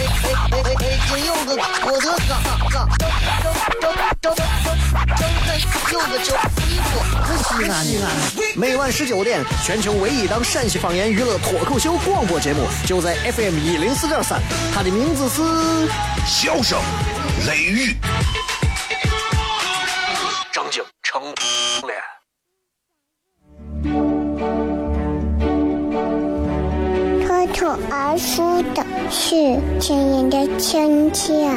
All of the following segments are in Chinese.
北京有个我的嘎嘎，张张张张张有个叫衣服，可西安的。每晚十九点，全球唯一档陕西方言娱乐脱口秀广播节目，就在 FM 一零四点三。它的名字是《笑声雷雨》，张景成脸。脱口而出是亲人的亲切，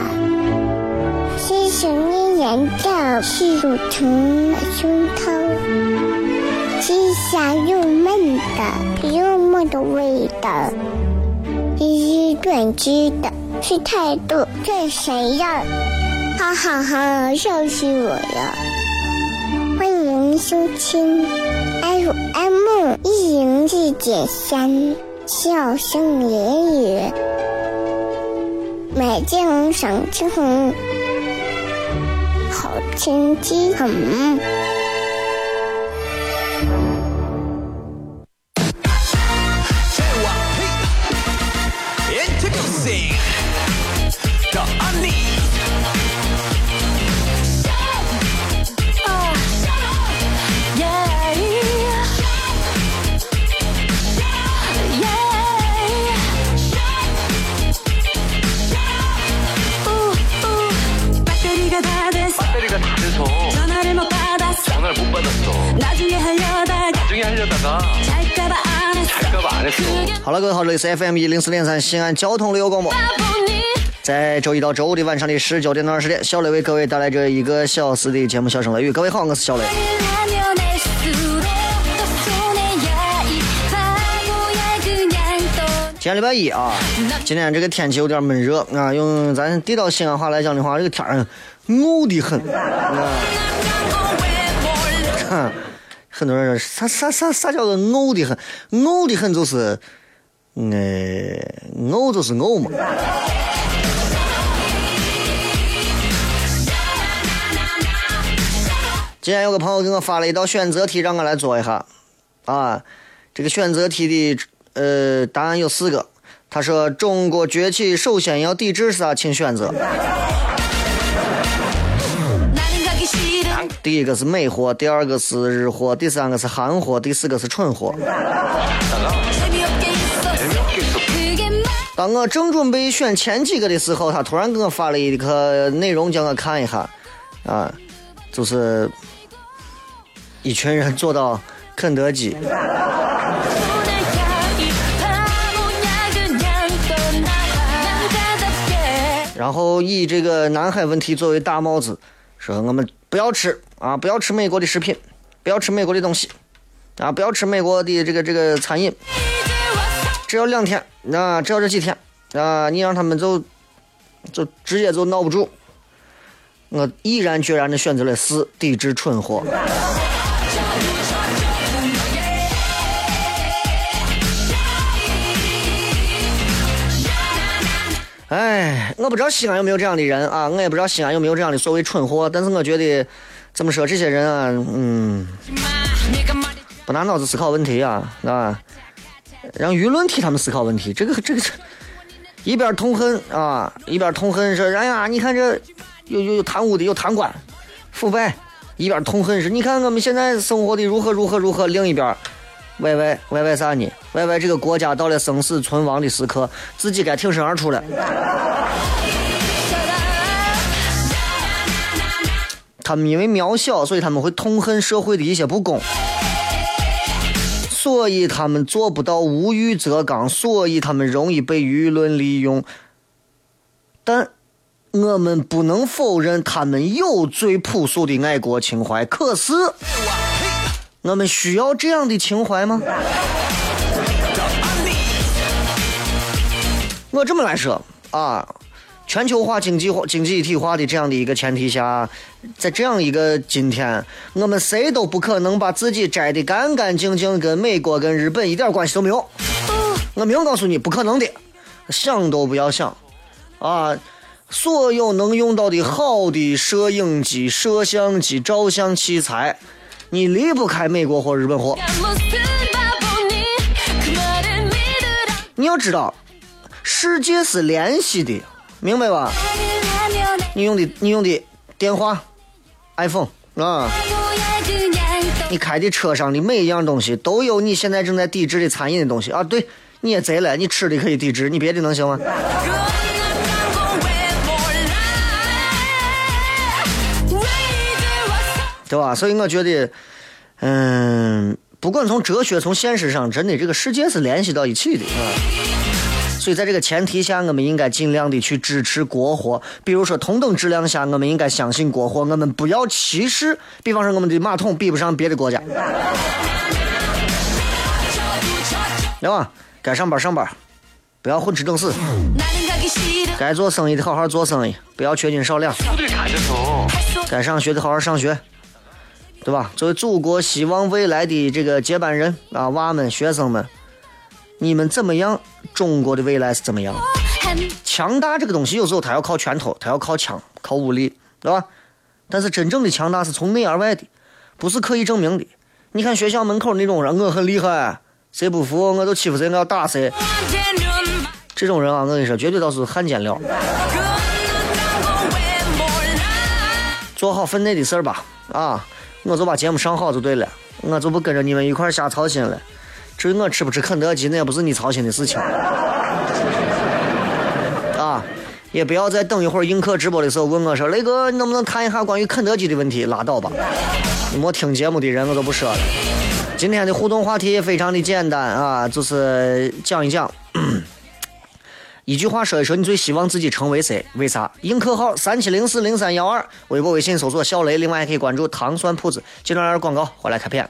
是想念人的是乳疼胸膛，是香又闷的幽默的味道，是短知的是态度这谁呀？哈哈哈，笑死我了！欢迎收听 FM 一零四点三。笑声言语，美景赏晴，好天气很。好，这里是 FM 一零四点三西安交通旅游广播。在周一到周五的晚上的十九点到二十点，小雷为各位带来这一个小时的节目《笑声雷雨》。各位好，我是小雷。今天礼拜一啊，今天这个天气有点闷热啊，用咱地道西安话来讲的话，这个天儿沤的很。啊 很多人说啥啥啥啥叫做沤的很，沤的很就是。哎，呕就是呕嘛。今天有个朋友给我发了一道选择题，让我来做一下。啊，这个选择题的呃答案有四个。他说：“中国崛起首先要抵制啥？请选择。”第一个是美货，第二个是日货，第三个是韩货，第四个是蠢货。当我正准备选前几个的时候，他突然给我发了一个内容，叫我看一下，啊，就是一群人坐到肯德基，然后以这个南海问题作为大帽子，说我们不要吃啊，不要吃美国的食品，不要吃美国的东西，啊，不要吃美国的这个这个餐饮。只要两天，啊，只要这几天，啊，你让他们就，就直接就闹不住。我毅然决然的选择了四，抵制蠢货。哎，我不知道西安有没有这样的人啊，我也不知道西安有没有这样的所谓蠢货，但是我觉得，怎么说这些人啊，嗯，不拿脑子思考问题啊，啊。让舆论替他们思考问题，这个这个这一边痛恨啊，一边痛恨说，哎呀，你看这有有有贪污的，有贪官腐败，一边痛恨是，你看我们现在生活的如何如何如何，另一边歪歪歪歪啥呢？歪歪这个国家到了生死存亡的时刻，自己该挺身而出了。他们因为渺小，所以他们会痛恨社会的一些不公。所以他们做不到无欲则刚，所以他们容易被舆论利用。但我们不能否认他们有最朴素的爱国情怀。可是，我们需要这样的情怀吗？我这么来说啊，全球化、经济化、经济一体化的这样的一个前提下，在这样一个今天，我们谁都不可能把自己摘得干干净净，跟美国、跟日本一点关系都没有。我明告诉你，不可能的，想都不要想啊！所有能用到的好的摄影机、摄像机、照相器材，你离不开美国或日本货。你要知道，世界是联系的，明白吧？你用的你用的电话，iPhone 啊，你开的车上的每一样东西都有你现在正在抵制的餐饮的东西啊！对，你也贼了，你吃的可以抵制，你别的能行吗？对吧？所以我觉得，嗯，不管从哲学、从现实上，真的这个世界是联系到一起的啊。所以在这个前提下，我们应该尽量的去支持国货。比如说，同等质量下，我们应该相信国货，我们不要歧视。比方说，我们的马桶比不上别的国家，对吧？该上班上班，不要混吃等死。该做生意的好好做生意，不要缺斤少两。该上学的好好上学。对吧？作为祖国希望未来的这个接班人啊，娃们、学生们，你们怎么样？中国的未来是怎么样？强大这个东西，有时候它要靠拳头，它要靠枪，靠武力，对吧？但是真正的强大是从内而外的，不是可以证明的。你看学校门口那种人，我很厉害，谁不服我就欺负谁，我要打谁。这种人啊，我跟你说，绝对都是汉奸料。做好分内的事儿吧，啊！我就把节目上好就对了，我就不跟着你们一块儿瞎操心了。至于我吃不吃肯德基，那也不是你操心的事情。啊，也不要再等一会儿映客直播的时候问我说：“雷哥，你能不能谈一下关于肯德基的问题？”拉倒吧，你没听节目的人我都不说了。今天的互动话题非常的简单啊，就是讲一讲。一句话说一说，你最希望自己成为谁？为啥？映客号三七零四零三幺二，微博、微信搜索小雷，另外还可以关注糖蒜铺子。接段广告，回来开片。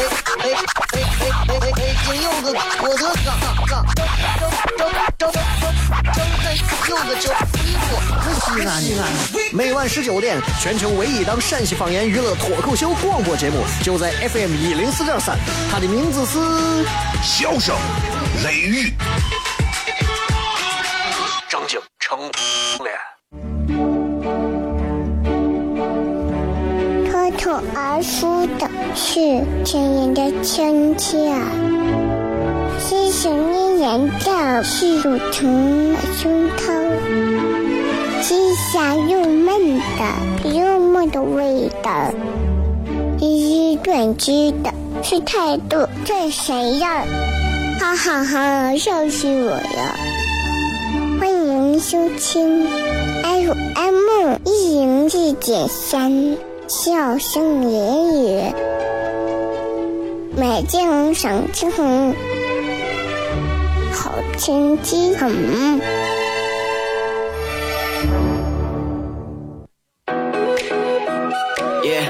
哎哎哎哎哎！今有个我的哥，有个叫西安的。每晚十九点，全球唯一档陕西方言娱乐脱口秀广播节目，就在 FM 一零四点三。它的名字是《笑声雷雨》，而输的是亲人的亲切，是想念人的是乳虫的胸膛，是香又闷的幽默的味道，是短句的是态度最闪耀，哈哈哈，笑死我了！欢迎收听 FM 一零四点三。笑声言语，美景赏青红，好天气很。Yeah.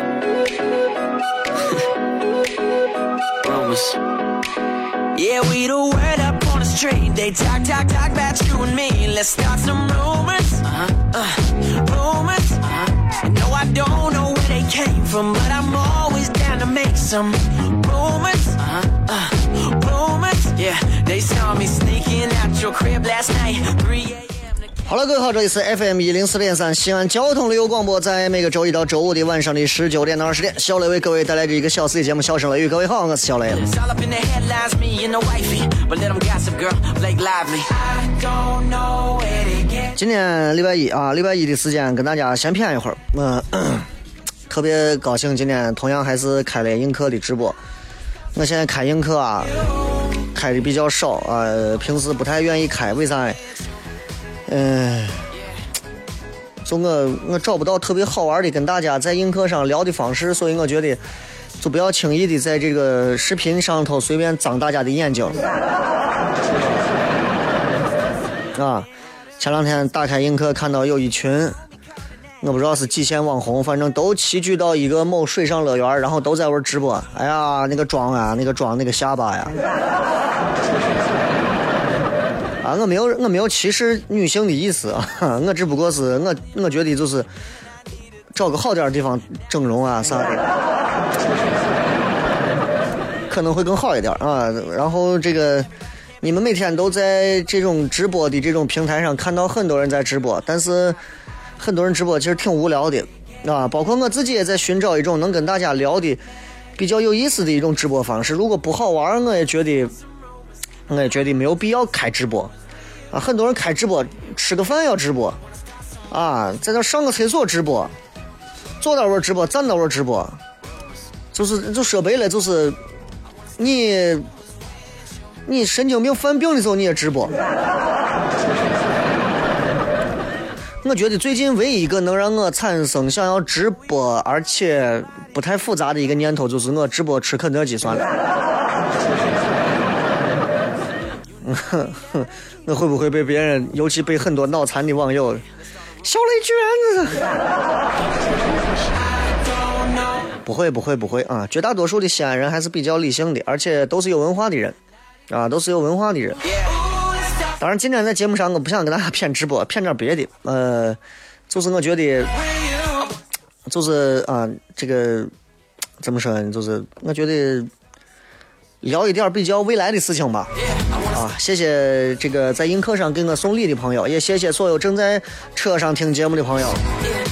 Rumors. Yeah, we the word up on the street. They talk, talk, talk about you and me. Let's start some rumors. Uh -huh. From, but I'm always down to make some rumors. Uh, uh, rumors, yeah. They saw me sneaking out your crib last night, 3 a.m. 好了，各位好，这里是 FM 一零四点三西安交通旅游广播，在每个周一到周五的晚上的十九点到二十点，小雷为各位带来这一个小时的节目《笑声雷雨》。各位好，我是小雷。今天礼拜一啊，礼拜一的时间跟大家先谝一会儿，嗯。特别高兴，今天同样还是开了映客的直播。我现在开映客啊，开的比较少啊，平时不太愿意开，为啥？嗯，就我我找不到特别好玩的跟大家在映客上聊的方式，所以我觉得就不要轻易的在这个视频上头随便脏大家的眼睛。啊，前两天打开映客看到有一群，我不知道是几线网红，反正都齐聚到一个某水上乐园，然后都在玩直播。哎呀，那个妆啊，那个妆，那个下巴呀。啊，我没有，我没有歧视女性的意思啊，我只不过是我，我觉得就是找个好点的地方整容啊啥的，可能会更好一点啊。然后这个。你们每天都在这种直播的这种平台上看到很多人在直播，但是很多人直播其实挺无聊的，啊，包括我自己也在寻找一种能跟大家聊的比较有意思的一种直播方式。如果不好玩，我也觉得，我也觉得没有必要开直播。啊，很多人开直播，吃个饭要直播，啊，在那上个厕所直播，坐那玩直播，站那玩直播，就是就说白了就是你。你神经病犯病的时候你也直播？我觉得最近唯一一个能让我产生想要直播而且不太复杂的一个念头，就是我直播吃肯德基算了。我会不会被别人，尤其被很多脑残的网友，小雷居然？不会不会不会啊！绝大多数的西安人还是比较理性的，而且都是有文化的人。啊，都是有文化的人。当然，今天在节目上，我不想跟大家 骗直播，骗点别的。呃，就是我觉得，就是啊，这个怎么说呢？就是我觉得聊一点比较未来的事情吧。啊，谢谢这个在映客上给我送礼的朋友，也谢谢所有正在车上听节目的朋友。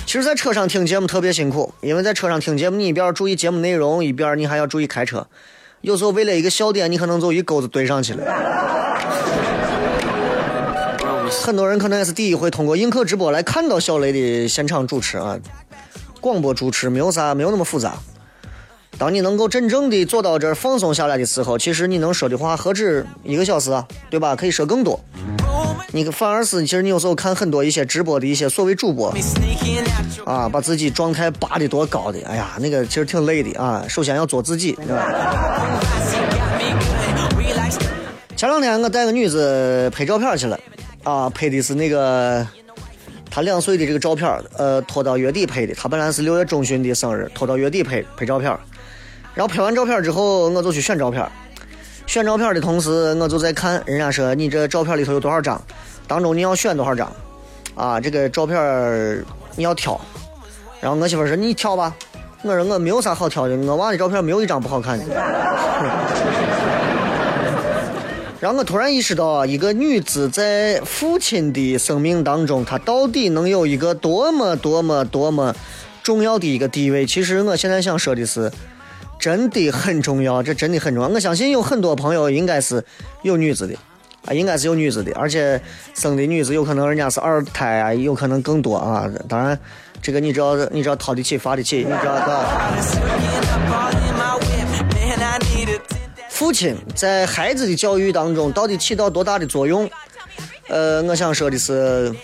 其实，在车上听节目特别辛苦，因为在车上听节目，你一边注意节目内容，一边你还要注意开车。有时候为了一个笑点，你可能就一钩子怼上去了。很多人可能也是第一回通过映客直播来看到小雷的现场主持啊。广播主持没有啥，没有那么复杂。当你能够真正的坐到这儿放松下来的时候，其实你能说的话何止一个小时啊，对吧？可以说更多。你反而是，其实你有时候看很多一些直播的一些所谓主播，啊，把自己状态拔的多高的，哎呀，那个其实挺累的啊。首先要做自己，对吧？前两天我带个女子拍照片去了，啊，拍的是那个他两岁的这个照片，呃，拖到月底拍的。他本来是六月中旬的生日，拖到月底拍拍照片。然后拍完照片之后，我就去选照片。选照片的同时，我就在看，人家说你这照片里头有多少张，当中你要选多少张，啊，这个照片你要挑。然后我媳妇说你挑吧，我说我没有啥好挑的，我娃的照片没有一张不好看的。然后我突然意识到，一个女子在父亲的生命当中，她到底能有一个多么多么多么重要的一个地位？其实我现在想说的是。真的很重要，这真的很重要。我相信有很多朋友应该是有女子的，啊，应该是有女子的，而且生的女子有可能人家是二胎啊，有可能更多啊。当然，这个你知道，你知道掏得起发得起，你知道父亲在孩子的教育当中到底起到多大的作用？呃，我想说的是，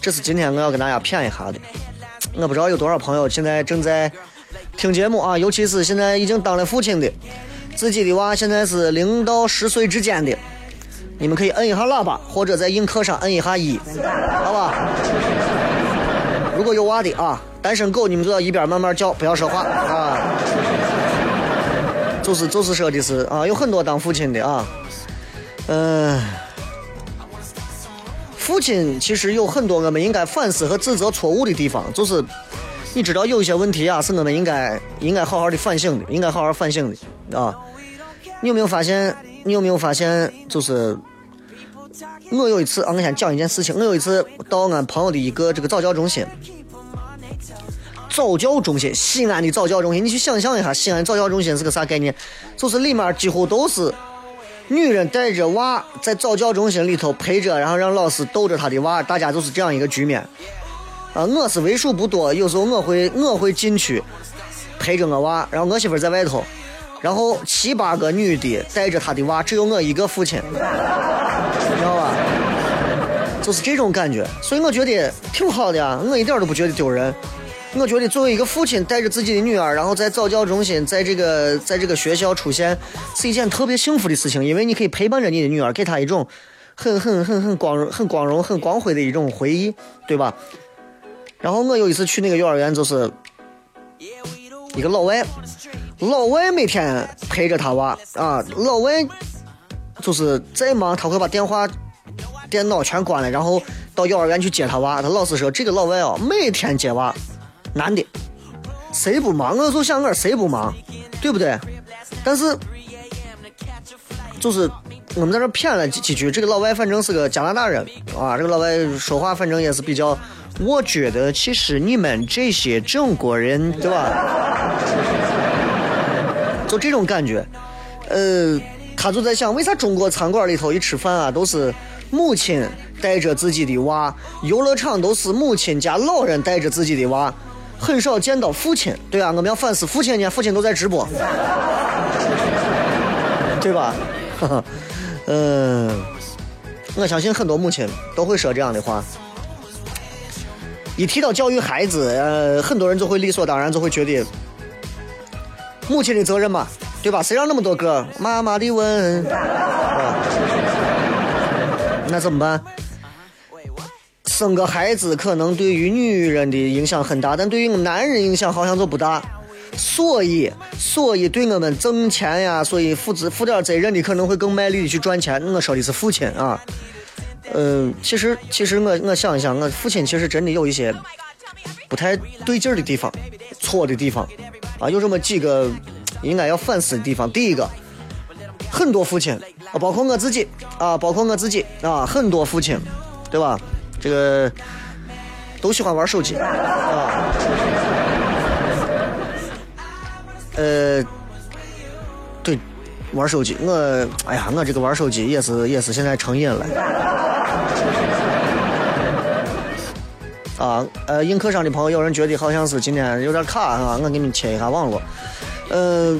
这是今天我要跟大家谝一下的。我不知道有多少朋友现在正在。听节目啊，尤其是现在已经当了父亲的，自己的娃现在是零到十岁之间的，你们可以摁一下喇叭，或者在映客上摁一下一，好吧？如果有娃的啊，单身狗你们就到一边慢慢叫，不要说话啊。就是就是说的是啊，有很多当父亲的啊，嗯，父亲其实有很多我们应该反思和指责错误的地方，就是。你知道有一些问题啊，是我们应该应该好好的反省的，应该好好反省的啊！你有没有发现？你有没有发现？就是我有一次啊，我先讲一件事情。我有一次到俺朋友的一个这个早教中心，早教中心，西安的早教中心，你去想象一下，西安早教中心是个啥概念？就是里面几乎都是女人带着娃在早教中心里头陪着，然后让老师逗着他的娃，大家就是这样一个局面。啊，我是为数不多，有时候我会我会进去陪着我娃，然后我媳妇在外头，然后七八个女的带着她的娃，只有我一个父亲，你知道吧？就是这种感觉，所以我觉得挺好的呀，我一点都不觉得丢人。我觉得作为一个父亲，带着自己的女儿，然后在早教中心，在这个在这个学校出现，是一件特别幸福的事情，因为你可以陪伴着你的女儿，给她一种很很很很光荣、很光荣、很光辉的一种回忆，对吧？然后我有一次去那个幼儿园，就是一个老外，老外每天陪着他娃啊，老外就是再忙，他会把电话、电脑全关了，然后到幼儿园去接他娃。他老师说，这个老外哦，每天接娃。男的，谁不忙？我就想我谁不忙，对不对？但是，就是我们在这谝了几几句。这个老外反正是个加拿大人啊，这个老外说话反正也是比较。我觉得其实你们这些中国人，对吧？就这种感觉。呃，他就在想，为啥中国餐馆里头一吃饭啊，都是母亲带着自己的娃，游乐场都是母亲加老人带着自己的娃。很少见到父亲，对啊，我们要反思父亲呢，父亲都在直播，对吧？嗯，我相信很多母亲都会说这样的话。一提到教育孩子，呃，很多人就会理所当然就会觉得母亲的责任嘛，对吧？谁让那么多个妈妈的吻？那怎么办？生个孩子可能对于女人的影响很大，但对于男人影响好像就不大。所以，所以对我们挣钱呀，所以负责负点责任的可能会更卖力的去赚钱。我说的是父亲啊，嗯，其实其实我我想一想，我父亲其实真的有一些不太对劲的地方，错的地方啊，有这么几个应该要反思的地方。第一个，很多父亲啊，包括我自己啊，包括我自己啊，很多父亲，对吧？这个都喜欢玩手机啊，呃，对，玩手机。我哎呀，我这个玩手机也是也是现在成瘾了。啊，呃，映客上的朋友有人觉得好像是今天有点卡啊，我给你们切一下网络。呃，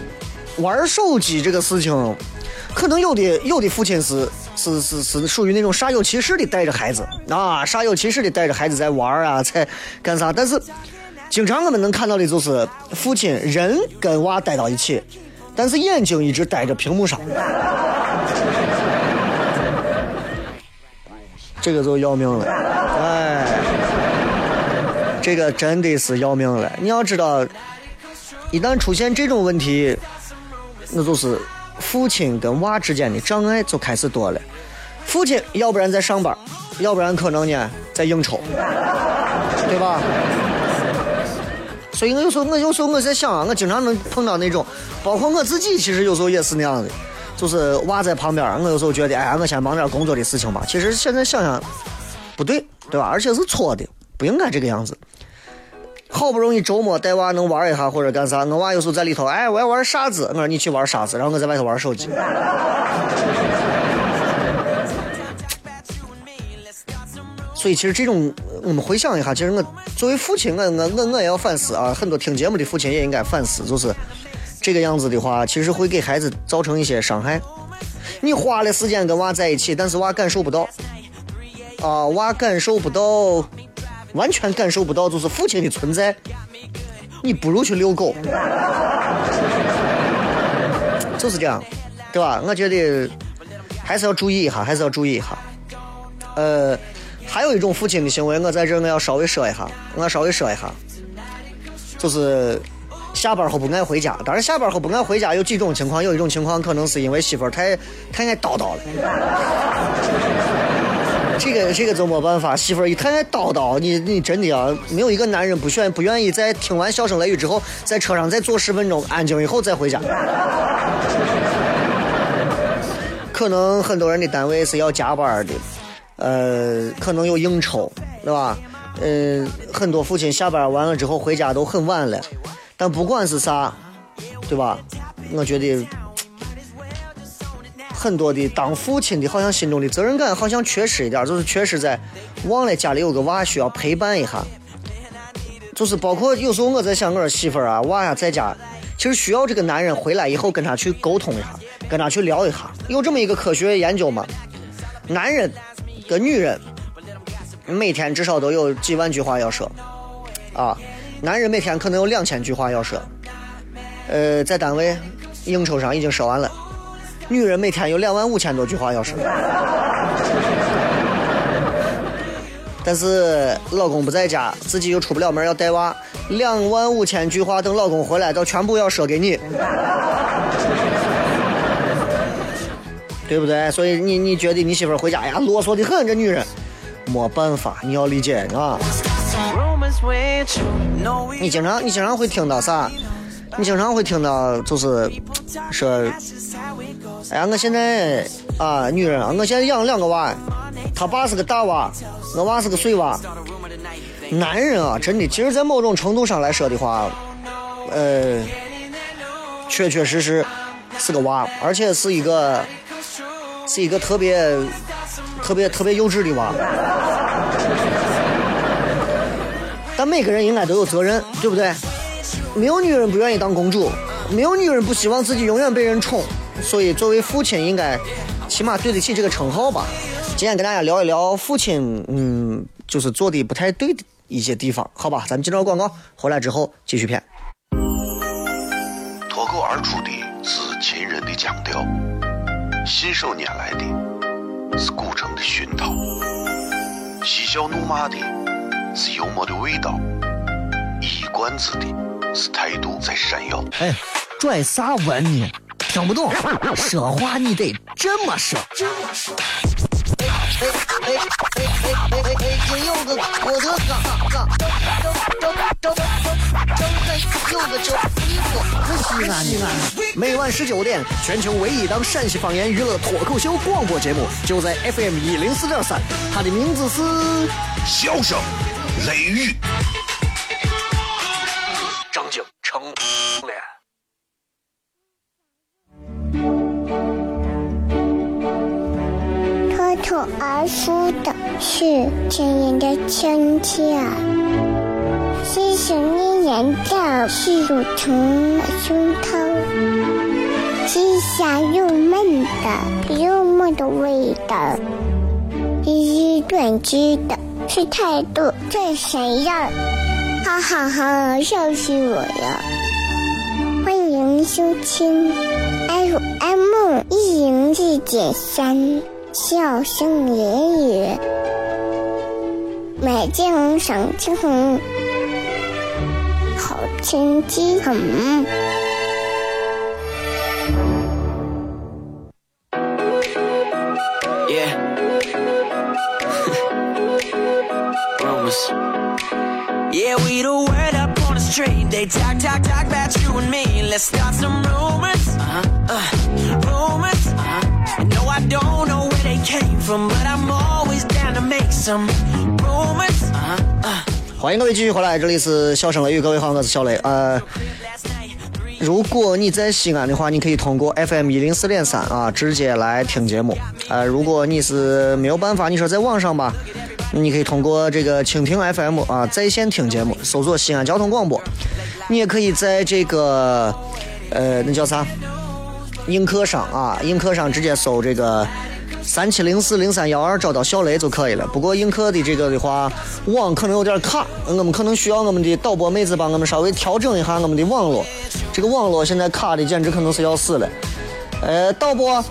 玩手机这个事情，可能有的有的父亲是。是是是属于那种煞有其事的带着孩子啊，煞有其事的带着孩子在玩啊，在干啥？但是经常我们能看到的就是父亲人跟娃待到一起，但是眼睛一直待着屏幕上，这个就要命了，哎，这个真的是要命了。你要知道，一旦出现这种问题，那就是。父亲跟娃之间的障碍就开始多了。父亲要不然在上班，要不然可能呢在应酬，对吧？所以我有时候，我有时候我在想啊，我经常能碰到那种，包括我自己，其实有时候也是那样的，就是娃在旁边，我有时候觉得，哎呀，我先忙点工作的事情吧。其实现在想想，不对，对吧？而且是错的，不应该这个样子。好不容易周末带娃能玩一下或者干啥，我娃有时候在里头，哎，我要玩沙子，我说你去玩沙子，然后我在外头玩手机。所以其实这种，我们回想一下，其实我作为父亲，我我我我也要反思啊。很多听节目的父亲也应该反思，就是这个样子的话，其实会给孩子造成一些伤害。你花了时间跟娃在一起，但是娃感受不到，啊，娃感受不到。完全感受不到就是父亲的存在，你不如去遛狗，就是这样，对吧？我觉得还是要注意一下，还是要注意一下。呃，还有一种父亲的行为，我在这我要稍微说一下，我稍微说一下，就是下班后不爱回家。当然，下班后不爱回家有几种情况，有一种情况可能是因为媳妇儿太太爱叨叨了。这个这个就没办法，媳妇儿一太爱叨叨，你你真的啊，没有一个男人不选不愿意在听完笑声雷雨之后，在车上再坐十分钟，安静以后再回家。可能很多人的单位是要加班的，呃，可能有应酬，对吧？嗯，很多父亲下班完了之后回家都很晚了，但不管是啥，对吧？我觉得。很多的当父亲的，好像心中的责任感好像缺失一点，就是缺失在忘了家里有个娃需要陪伴一下。就是包括有时候我在想，我说媳妇儿啊，娃呀在家，其实需要这个男人回来以后跟他去沟通一下，跟他去聊一下。有这么一个科学研究嘛？男人跟女人每天至少都有几万句话要说啊。男人每天可能有两千句话要说，呃，在单位应酬上已经说完了。女人每天有两万五千多句话要说，但是老公不在家，自己又出不了门要带娃，两万五千句话等老公回来都全部要说给你，对不对？所以你你觉得你媳妇回家呀啰嗦的很，这女人没办法，你要理解啊。你经常你经常会听到啥？你经常会听到就是说，哎呀，我现在啊，女人啊，我现在养两个娃，他爸是个大娃，我娃是个碎娃。男人啊，真的，其实，在某种程度上来说的话，呃，确确实实是个娃，而且是一个是一个特别特别特别幼稚的娃。但每个人应该都有责任，对不对？没有女人不愿意当公主，没有女人不希望自己永远被人宠，所以作为父亲，应该起码对得起这个称号吧。今天跟大家聊一聊父亲，嗯，就是做的不太对的一些地方，好吧？咱们接着广告，回来之后继续片。脱口而出的是秦人的腔调，信手拈来的是古城的熏陶，嬉笑怒骂的。是幽默的味道，一冠子的是态度在闪耀。哎，拽啥文呢？听不懂，说话你得这么说。哎哎哎哎哎哎哎！京有个郭德纲，纲，张张张张张有个叫，西安西安。每晚十九点，全球唯一档陕西方言娱乐脱口秀广播节目，就在 FM 一零四点三，它的名字是《笑声》。雷雨，张景成脸。脱口而出的是亲人的亲切，细声的言调是乳虫胸膛，细香又闷的幽默的味道，一语断句的。是态度最闪耀，哈哈哈笑死我了。欢迎收听 fm 一零一点三笑声连连买件衣裳就能好成绩很美景赏清红，好天气很。欢迎各位继续回来，这里是笑声雷雨，各位好，我是小雷。呃，如果你在西安的话，你可以通过 FM 一零四点三啊，直接来听节目。呃，如果你是没有办法，你说在网上吧。你可以通过这个蜻蜓 FM 啊在线听节目，搜索西安交通广播。你也可以在这个呃那叫啥映客上啊，映客上直接搜这个三七零四零三幺二，找到小雷就可以了。不过映客的这个的话，网可能有点卡，我们可能需要我们的导播妹子帮我们稍微调整一下我们的网络。这个网络现在卡的简直可能是要死了。呃，导播。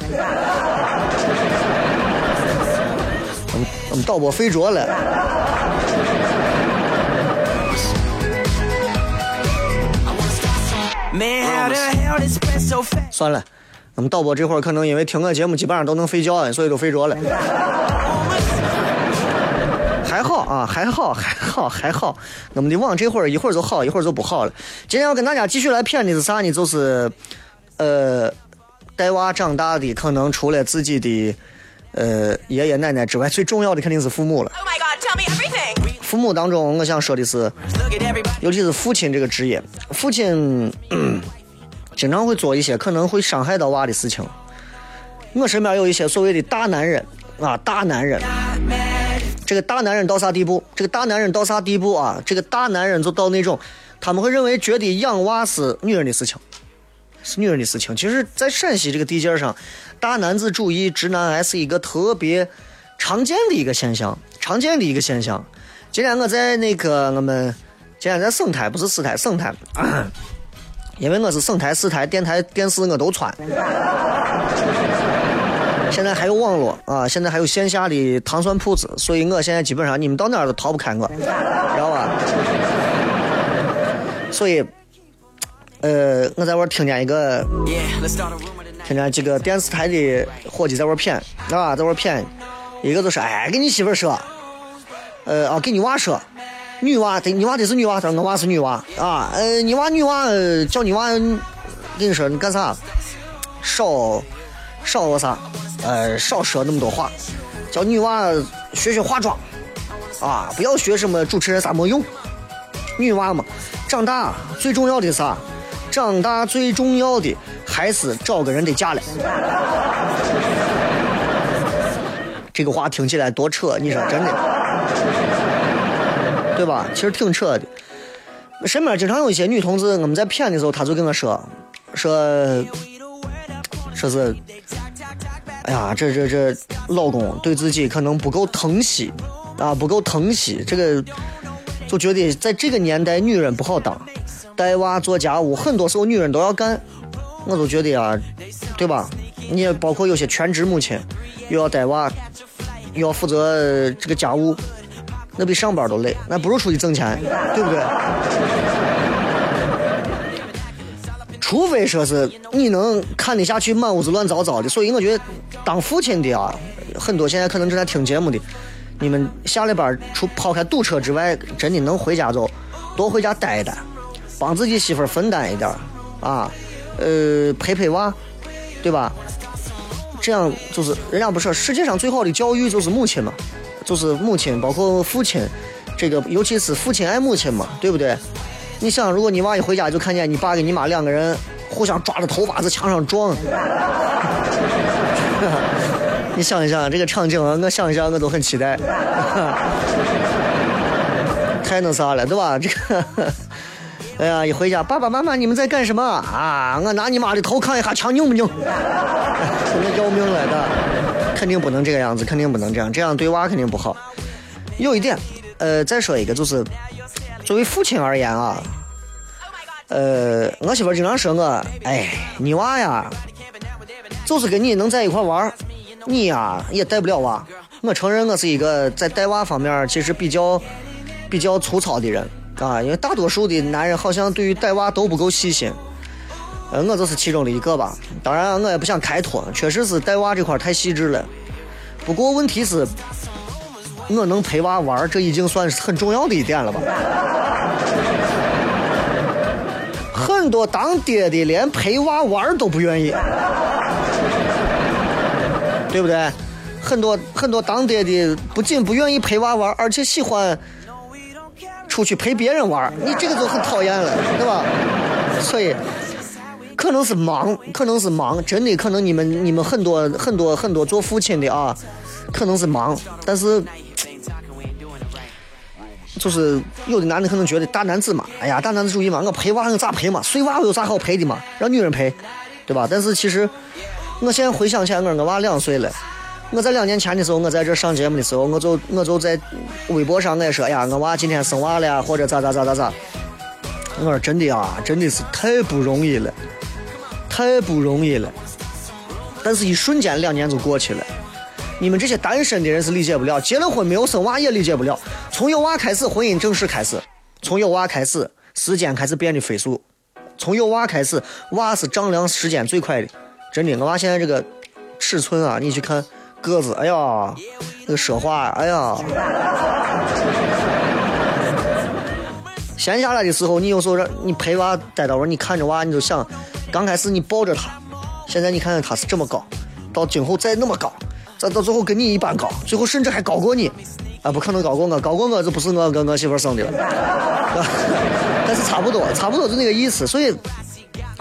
我们导播睡着了。算了，我们导播这会儿可能因为听我节目基本上都能睡觉了，所以都睡着了。还好啊，还好，还好，还好。我们的网这会儿一会儿就好，一会儿就不好了。今天要跟大家继续来骗的是啥呢？就是，呃，带娃长大的可能除了自己的。呃，爷爷奶奶之外，最重要的肯定是父母了。父母当中，我想说的是，尤其是父亲这个职业，父亲经常会做一些可能会伤害到娃的事情。我身边有一些所谓的大男人啊，大男人，这个大男人到啥地步？这个大男人到啥地步啊？这个大男人就到那种，他们会认为觉得养娃是女人的事情，是女人的事情。其实，在陕西这个地界上。大男子主义、直男癌是一个特别常见的一个现象，常见的一个现象。今天我在那个我们今天在省台，不是市台，省台。因为我是省台、市台、电台、电视我都穿。现在还有网络啊，现在还有线下的糖蒜铺子，所以我现在基本上你们到哪儿都逃不开我，知道吧？所以，呃，我在玩听见一个，听见几个电视台的伙计在玩骗，啊，在玩骗，一个就是哎，给你媳妇说，呃，啊，给你娃说，女娃得，你娃得是女娃，他说我娃是女娃啊，呃，你娃女娃叫你娃，跟你说你干啥？少少个啥？呃，少说那么多话，叫女娃学学化妆，啊，不要学什么主持人啥没用。女娃嘛，长大最重要的啥？长大最重要的还是找个人得嫁了。这个话听起来多扯，你说真的，对吧？其实挺扯的。身边经常有一些女同志，我们在谝的时候，她就跟我说，说，说是。哎呀，这这这，老公对自己可能不够疼惜，啊，不够疼惜，这个就觉得在这个年代女人不好当，带娃做家务，很多时候女人都要干，我都觉得啊，对吧？你也包括有些全职母亲，又要带娃，又要负责这个家务，那比上班都累，那不如出去挣钱，对不对？除非说是你能看得下去满屋子乱糟糟的，所以我觉得当父亲的啊，很多现在可能正在听节目的，你们下了班除抛开堵车之外，真的能回家就多回家待一待，帮自己媳妇分担一点啊，呃陪陪娃，对吧？这样就是人家不说世界上最好的教育就是母亲嘛，就是母亲包括父亲，这个尤其是父亲爱母亲嘛，对不对？你想，如果你娃一回家就看见你爸跟你妈两个人互相抓着头发在墙上撞，你想一想这个场景，我想一想我都很期待，太那啥了，对吧？这个，哎呀，一回家，爸爸妈妈你们在干什么啊？我拿你妈的头看一下墙拧不拧？那要命了的，肯定不能这个样子，肯定不能这样，这样对娃肯定不好。有一点，呃，再说一个就是。作为父亲而言啊，呃，我媳妇经常说我，哎，你娃呀，就是跟你能在一块玩你呀也带不了娃。我承认我是一个在带娃方面其实比较比较粗糙的人啊，因为大多数的男人好像对于带娃都不够细心，呃，我就是其中的一个吧。当然，我也不想开脱，确实是带娃这块太细致了。不过问题是。我能陪娃玩，这已经算是很重要的一点了吧？很多当爹的连陪娃玩都不愿意，对不对？很多很多当爹的不仅不愿意陪娃玩，而且喜欢出去陪别人玩，你这个就很讨厌了，对吧？所以可能是忙，可能是忙，真的可能你们你们很多很多很多做父亲的啊，可能是忙，但是。就是有的男的可能觉得大男子嘛，哎呀，大男子主义嘛，我陪娃我咋陪嘛？睡娃有啥好陪的嘛？让女人陪，对吧？但是其实，我现在回想起来，我我娃两岁了。我在两年前的时候，我在这上节目的时候，我就我就在微博上我说，哎呀，我娃今天生娃了，或者咋咋咋咋咋。我说真的啊，真的是太不容易了，太不容易了。但是，一瞬间两年就过去了。你们这些单身的人是理解不了，结了婚没有生娃也理解不了。从有娃开始，婚姻正式开始；从有娃开始，时间开始变得飞速；从有娃开始，娃是丈量时间最快的。真的，我娃现在这个尺寸啊，你去看个子，哎呀，那个说话，哎呀。闲下来的时候，你有时候让你陪娃待到会你看着娃，你就想，刚开始你抱着他，现在你看看他是这么高，到今后再那么高。再到最后跟你一般高，最后甚至还高过你，啊，不可能高过我，高过我就不是我跟我媳妇生的了，但是差不多，差不多就那个意思。所以，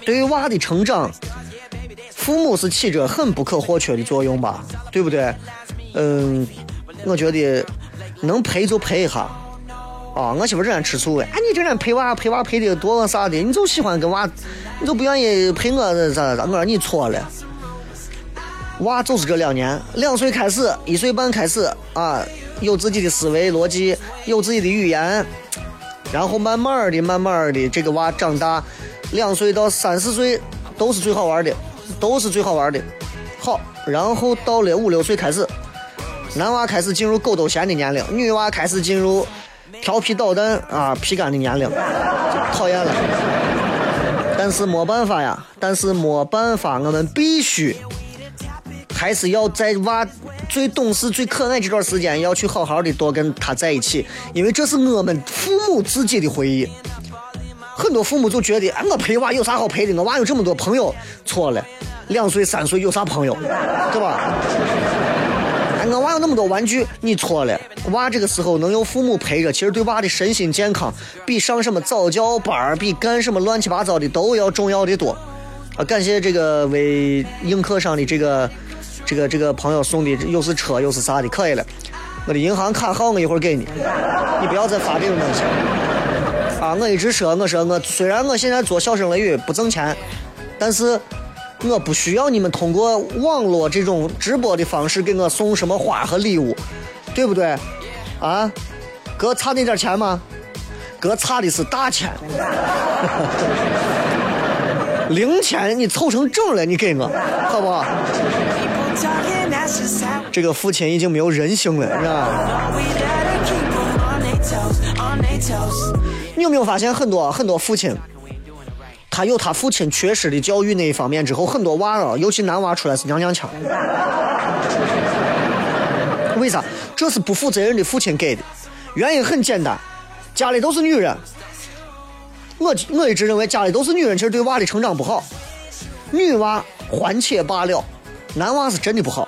对于娃的成长，父母是起着很不可或缺的作用吧，对不对？嗯，我觉得能陪就陪一下。啊，我媳妇这样吃醋哎，你这样陪娃陪娃陪的多啥的，你就喜欢跟娃，你就不愿意陪我咋咋？我说你错了。娃就是这两年，两岁开始，一岁半开始啊，有自己的思维逻辑，有自己的语言，然后慢慢的、慢慢的，这个娃长大，两岁到三四岁都是最好玩的，都是最好玩的。好，然后到了五六岁开始，男娃开始进入狗都嫌的年龄，女娃开始进入调皮捣蛋啊、皮干的年龄，讨厌了。但是没办法呀，但是没办法，我们必须还是要在娃最懂事、最可爱这段时间，要去好好的多跟他在一起，因为这是我们父母自己的回忆。很多父母就觉得，哎，我陪娃有啥好陪的？我娃有这么多朋友，错了，两岁三岁有啥朋友，对吧？我娃有那么多玩具，你错了。娃这个时候能有父母陪着，其实对娃的身心健康，比上什么早教班，比干什么乱七八糟的都要重要的多。啊，感谢这个为映客上的这个这个这个朋友送的，又是车又是啥的，可以了。我的银行卡号我一会儿给你，你不要再发这种东西。啊，我一直说，我说我虽然我现在做小声雷雨不挣钱，但是我不需要你们通过网络这种直播的方式给我送什么花和礼物，对不对？啊，哥差那点钱吗？哥差的是大钱。零钱你凑成正了，你给我，好不好？这个父亲已经没有人性了，你知道吗？你有没有发现很多很多父亲，他有他父亲缺失的教育那一方面之后，很多娃啊，尤其男娃出来是娘娘腔。为啥？这是不负责任的父亲给的。原因很简单，家里都是女人。我我一直认为家里都是女人，其实对娃的成长不好。女娃还且罢了，男娃是真的不好。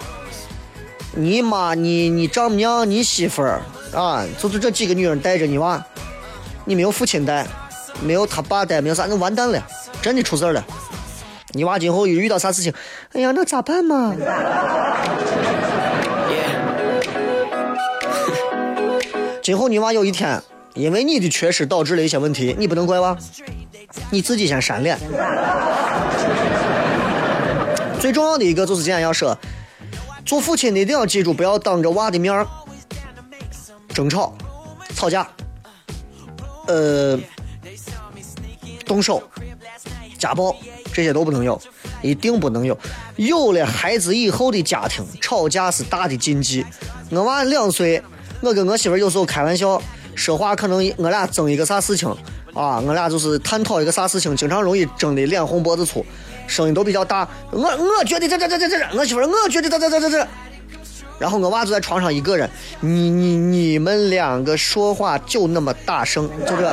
你妈、你你丈母娘、你媳妇儿啊，就是这几个女人带着你娃，你没有父亲带，没有他爸带，没有啥，那完蛋了，真的出事了。你娃今后一遇到啥事情，哎呀，那咋办嘛？今后你娃有一天。因为你的缺失导致了一些问题，你不能怪娃，你自己先闪脸。最重要的一个就是今天要说，做父亲的一定要记住，不要当着娃的面争吵、吵架，呃，动手、家暴，这些都不能有，一定不能有。有了孩子以后的家庭，吵架是大的禁忌。我娃两岁，我跟我媳妇有时候开玩笑。说话可能我俩争一个啥事情啊，我俩就是探讨一个啥事情，经常容易争的脸红脖子粗，声音都比较大。我我觉得这这这这这，我媳妇我觉得这这这这这，然后我娃就在床上一个人，你你你们两个说话就那么大声，就这，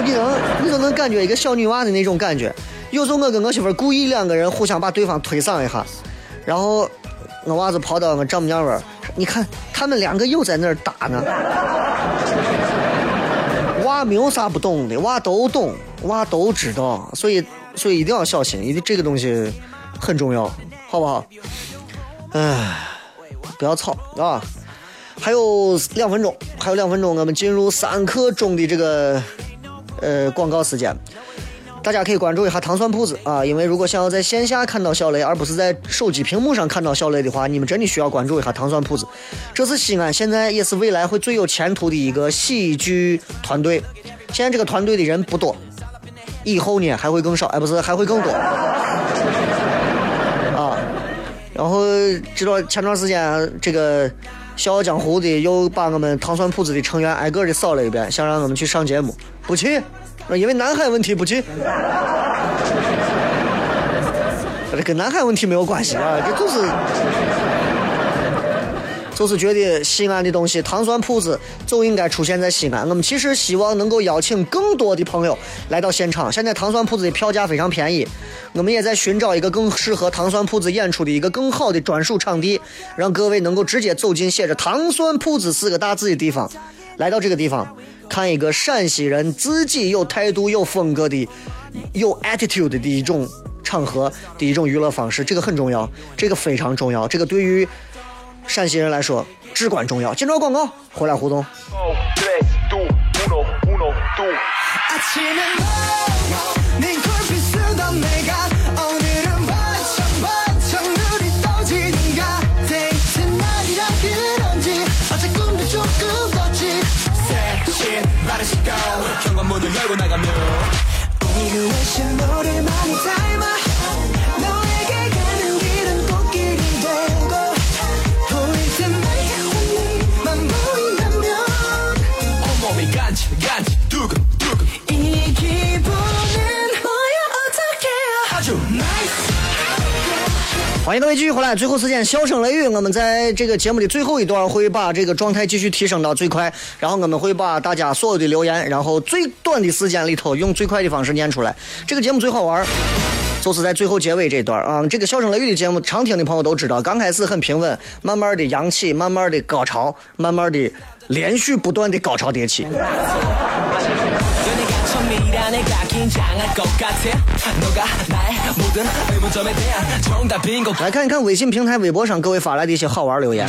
你能你都能感觉一个小女娃的那种感觉。有时候我跟我媳妇故意两个人互相把对方推搡一下，然后我娃子跑到我丈母娘那儿。你看，他们两个又在那儿打呢。娃没有啥不懂的，娃都懂，娃都知道，所以所以一定要小心，因为这个东西很重要，好不好？唉，不要吵啊！还有两分钟，还有两分钟，我们进入三刻钟的这个呃广告时间。大家可以关注一下糖蒜铺子啊，因为如果想要在线下看到小雷，而不是在手机屏幕上看到小雷的话，你们真的需要关注一下糖蒜铺子。这是西安现在也是未来会最有前途的一个喜剧团队。现在这个团队的人不多，以后呢还会更少，哎，不是还会更多啊。然后知道前段时间这个《笑傲江湖》的又把我们糖蒜铺子的成员挨个的扫了一遍，想让我们去上节目，不去。因为南海问题不去，这跟南海问题没有关系啊，这就是，就是觉得西安的东西，糖蒜铺子就应该出现在西安。我们其实希望能够邀请更多的朋友来到现场。现在糖蒜铺子的票价非常便宜，我们也在寻找一个更适合糖蒜铺子演出的一个更好的专属场地，让各位能够直接走进写着“糖蒜铺子”四个大字的地方，来到这个地方。看一个陕西人自己有态度、有风格的、有 attitude 的一种场合的一种娱乐方式，这个很重要，这个非常重要，这个对于陕西人来说至关重要。接着广告，回来互动。欢迎各位继续回来，最后时间，笑声雷雨，我们在这个节目的最后一段会把这个状态继续提升到最快，然后我们会把大家所有的留言，然后最短的时间里头用最快的方式念出来。这个节目最好玩，就是在最后结尾这段啊。这个笑声雷雨的节目，常听的朋友都知道，刚开始很平稳，慢慢的扬起，慢慢的高潮，慢慢的连续不断的高潮迭起。来看一看微信平台、微博上各位发来的一些好玩留言。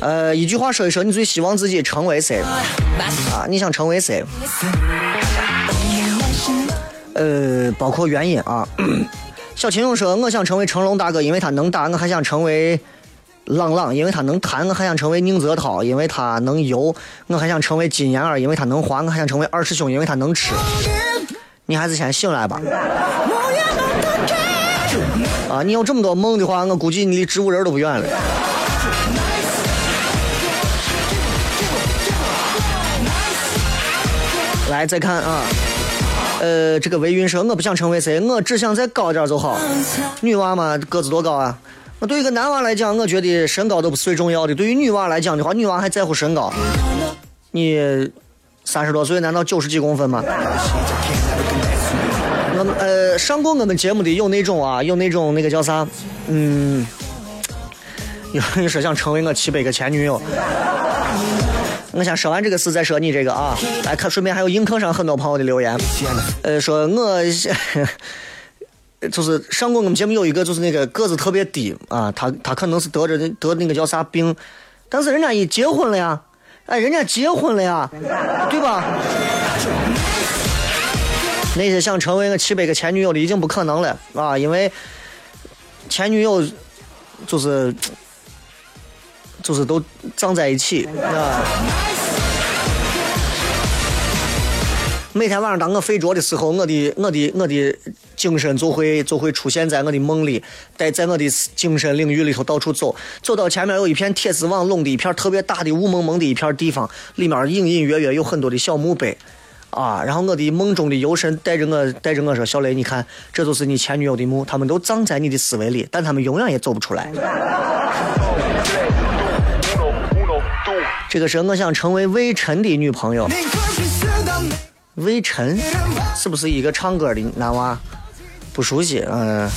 呃，一句话说一说，你最希望自己成为谁？啊，你想成为谁？呃，包括原因啊。小秦勇说，我想成为成龙大哥，因为他能打；我还想成为朗朗，因为他能弹；我还想成为宁泽涛，因为他能游；我还想成为金妍儿，因为他能滑；我还想成为二师兄，因为他能吃。你还是先醒来吧。啊，你有这么多梦的话，我估计你离植物人都不远了。来，再看啊，呃，这个维云说，我不想成为谁，我只想再高点就好。女娃嘛，个子多高啊？那对于一个男娃来讲，我觉得身高都不是最重要的。对于女娃来讲的话，女娃还在乎身高。你三十多岁，难道九十几公分吗？我呃上过我们节目的有那种啊，有那种那个叫啥？嗯，有人说想成为我七百个前女友。我先说完这个事再说你这个啊。来看，顺便还有映客上很多朋友的留言，呃，说我 就是上过我们节目有一个就是那个个子特别低啊，他他可能是得着得那个叫啥病，但是人家一结婚了呀，哎，人家结婚了呀，对吧？那些想成为我七百个前女友的已经不可能了啊！因为前女友就是就是都葬在一起啊。每天晚上当我睡着的时候，我的我的我的精神就会就会出现在我的梦里，在在我的精神领域里头到处走，走到前面有一片铁丝网笼的一片特别大的雾蒙蒙的一片地方，里面隐隐约约有很多的小墓碑。啊！然后我的梦中的游神带着我，带着我说：“小雷，你看，这就是你前女友的墓，他们都葬在你的思维里，但他们永远也走不出来。”这个是我想成为魏晨的女朋友。魏晨是不是一个唱歌的男娃？不熟悉，嗯，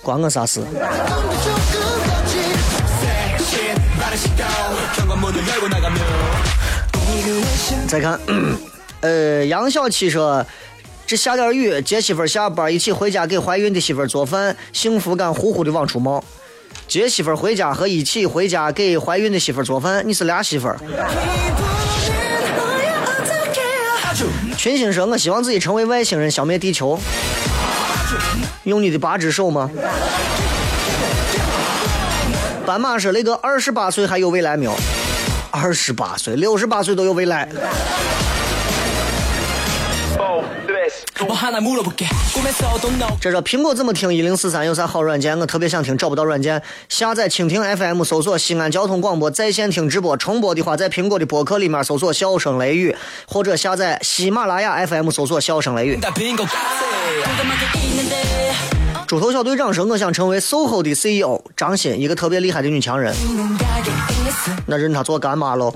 关我啥事？再看。呃，杨小七说：“这下点雨，接媳妇下班一起回家给怀孕的媳妇做饭，幸福感呼呼的往出冒。接媳妇回家和一起回家给怀孕的媳妇做饭，你是俩媳妇儿？”群星说：“我希望自己成为外星人，消灭地球。用你的八只手吗？”斑马说：“那个二十八岁还有未来没有？二十八岁、六十八岁都有未来。”这说苹果怎么听一零四三有啥好软件？我特别想听，找不到软件。下载蜻蜓 FM，搜索西安交通广播在线听直播。重播的话，在苹果的播客里面搜索笑声雷雨，或者下载喜马拉雅 FM，搜索笑声雷雨。猪头小队长说：“我想成为 SOHO 的 CEO 张欣，一个特别厉害的女强人。那认她做干妈喽。”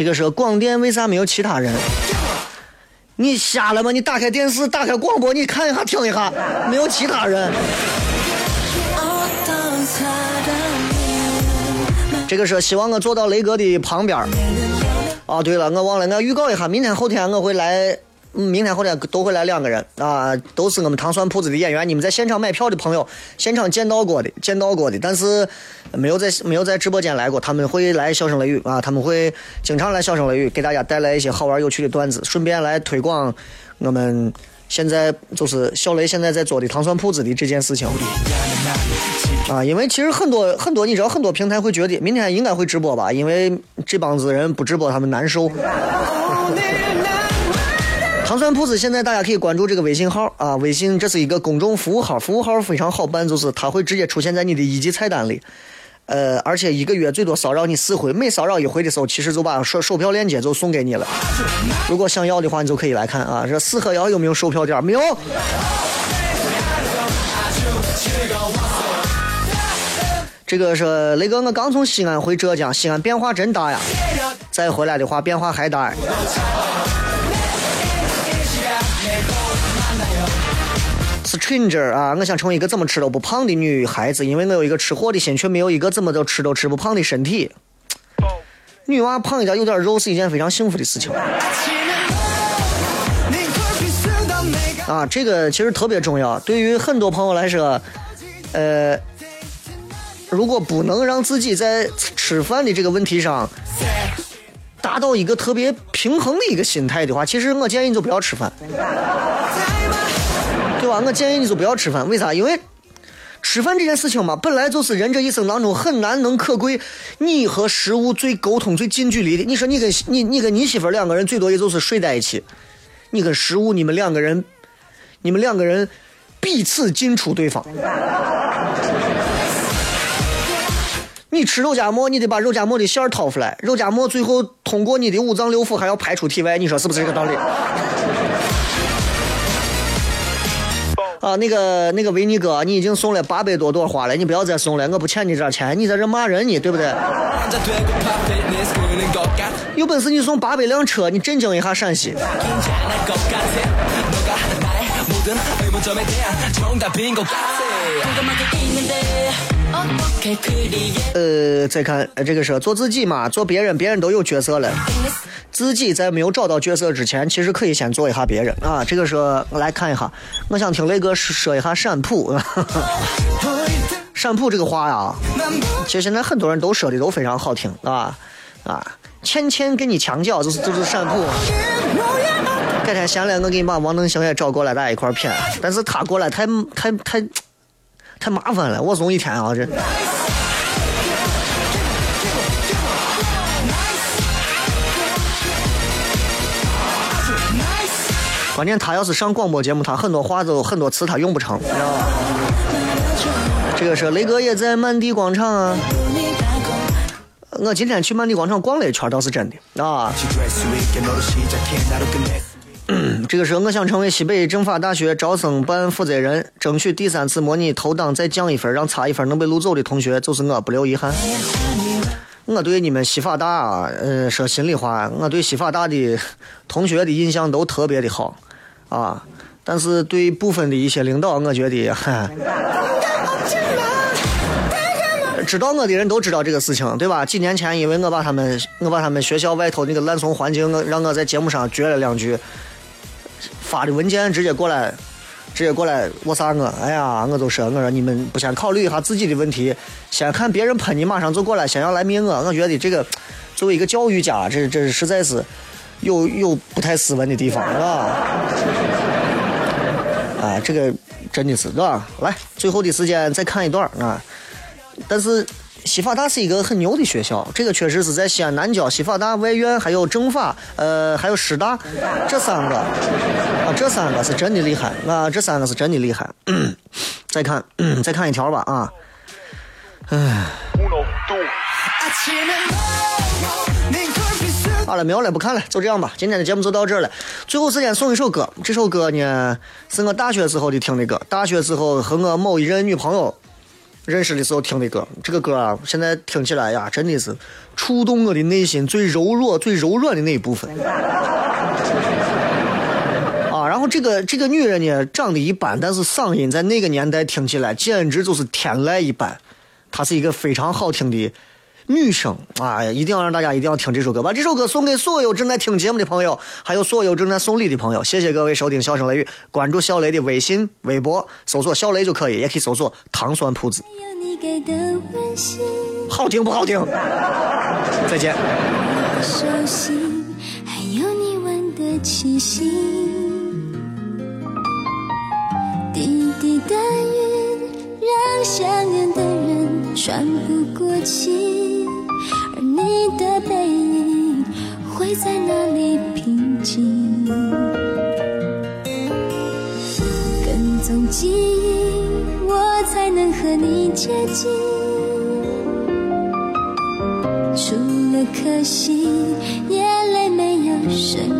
这个是广电，为啥没有其他人？你瞎了吗？你打开电视，打开广播，你看一下，听一下，没有其他人。这个是希望我坐到雷哥的旁边。哦，对了，我忘了，我预告一下，明天后天我会来嗯明天后天都会来两个人啊，都是我们糖蒜铺子的演员。你们在现场买票的朋友，现场见到过的，见到过的，但是没有在没有在直播间来过，他们会来笑声雷雨啊，他们会经常来笑声雷雨，给大家带来一些好玩有趣的段子，顺便来推广我们现在就是小雷现在在做的糖蒜铺子的这件事情。啊，因为其实很多很多，你知道很多平台会觉得明天应该会直播吧，因为这帮子人不直播他们难受。糖蒜铺子现在大家可以关注这个微信号啊，微信这是一个公众服务号，服务号非常好办，就是它会直接出现在你的一级菜单里，呃，而且一个月最多骚扰你四回，每骚扰一回的时候，其实就把售售票链接就送给你了。如果想要的话，你就可以来看啊，这四合窑有没有售票点？没有。这个是雷哥，我刚从西安回浙江，西安变化真大呀！再回来的话，变化还大。Stranger 啊，我想成为一个怎么吃都不胖的女孩子，因为我有一个吃货的心，却没有一个怎么都吃都吃不胖的身体。女娃胖一点，有点肉是一件非常幸福的事情。啊，这个其实特别重要，对于很多朋友来说，呃。如果不能让自己在吃饭的这个问题上达到一个特别平衡的一个心态的话，其实我建议你就不要吃饭，我建议你就不要吃饭。为啥？因为吃饭这件事情嘛，本来就是人这一生当中很难能可贵，你和食物最沟通最近距离的。你说你跟你你跟你媳妇两个人最多也就是睡在一起，你跟食物你们两个人，你们两个人彼此进出对方。你吃肉夹馍，你得把肉夹馍的馅儿掏出来，肉夹馍最后通过你的五脏六腑还要排出体外，你说是不是这个道理？啊，那个那个维尼哥，你已经送了八百多朵花了，你不要再送了，我不欠你这钱，你在这骂人呢，对不对？有本事你送八百辆车，你震惊一下陕西。呃，再看这个是做自己嘛，做别人，别人都有角色了。自己在没有找到角色之前，其实可以先做一下别人啊。这个是来看一下，我想听雷哥说一下闪普。闪普这个话呀，其实现在很多人都说的都非常好听啊啊，倩倩给你墙角就是就是闪普。改天闲了，我给你把王能行也找过来，大家一块儿但是他过来太太。太太麻烦了，我总一天啊这。关键他要是上广播节目，他很多话都很多词他用不成，知道吧？这个是雷哥也在曼地广场啊。我今天去曼地广场逛了一圈，倒是真的啊。这个时候，我想成为西北政法大学招生办负责人，争取第三次模拟投档再降一分，让差一分能被录走的同学就是我，不留遗憾。我对你们西法大，呃，说心里话，我对西法大的同学的印象都特别的好啊。但是对部分的一些领导，我觉得，知道我的人都知道这个事情，对吧？几年前，因为我把他们，我把他们学校外头那个烂怂环境，我让我在节目上撅了两句。发的文件直接过来，直接过来，我啥我？哎呀，我就说，我说你们不先考虑一下自己的问题，先看别人喷你，马上就过来，先要来灭我。我觉得这个作为一个教育家，这这实在是有有不太斯文的地方，是吧？啊，这个真的是，是吧？来，最后的时间再看一段啊，但是。西法大是一个很牛的学校，这个确实是在西安南郊西法大外院，还有政法，呃，还有师大，这三个，这三个是真的厉害啊，这三个是真的厉害。再看，再看一条吧啊，唉，好了，没有了，不看了，就这样吧。今天的节目就到这儿了。最后时间送一首歌，这首歌呢是我大学时候的听的歌，大学时候和我某一任女朋友。认识的时候听的歌，这个歌啊，现在听起来呀，真的是触动我的内心最柔弱、最柔软的那一部分。啊，然后这个这个女人呢，长得一般，但是嗓音在那个年代听起来简直就是天籁一般。她是一个非常好听的女生啊，一定要让大家一定要听这首歌，把这首歌送给所有正在听节目的朋友，还有所有正在送礼的朋友。谢谢各位收听《笑声雷雨》，关注小雷的微信、微博，搜索“小雷”就可以，也可以搜索“糖酸铺子”。好听不好听？再见。滴的雨让想念的人喘不过气，而你的背影会在哪里平静？跟踪记忆，我才能和你接近。除了可惜，眼泪没有声音